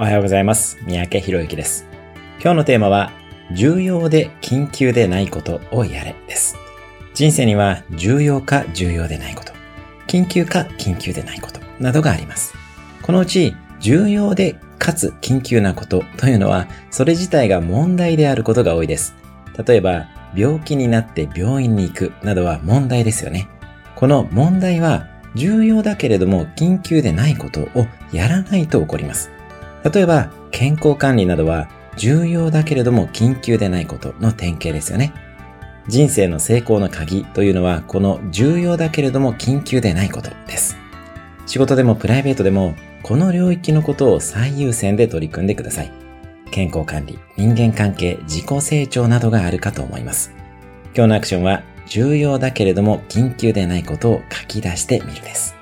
おはようございます。三宅博之です。今日のテーマは、重要で緊急でないことをやれです。人生には重要か重要でないこと、緊急か緊急でないことなどがあります。このうち、重要でかつ緊急なことというのは、それ自体が問題であることが多いです。例えば、病気になって病院に行くなどは問題ですよね。この問題は、重要だけれども緊急でないことをやらないと起こります。例えば、健康管理などは重要だけれども緊急でないことの典型ですよね。人生の成功の鍵というのはこの重要だけれども緊急でないことです。仕事でもプライベートでもこの領域のことを最優先で取り組んでください。健康管理、人間関係、自己成長などがあるかと思います。今日のアクションは重要だけれども緊急でないことを書き出してみるです。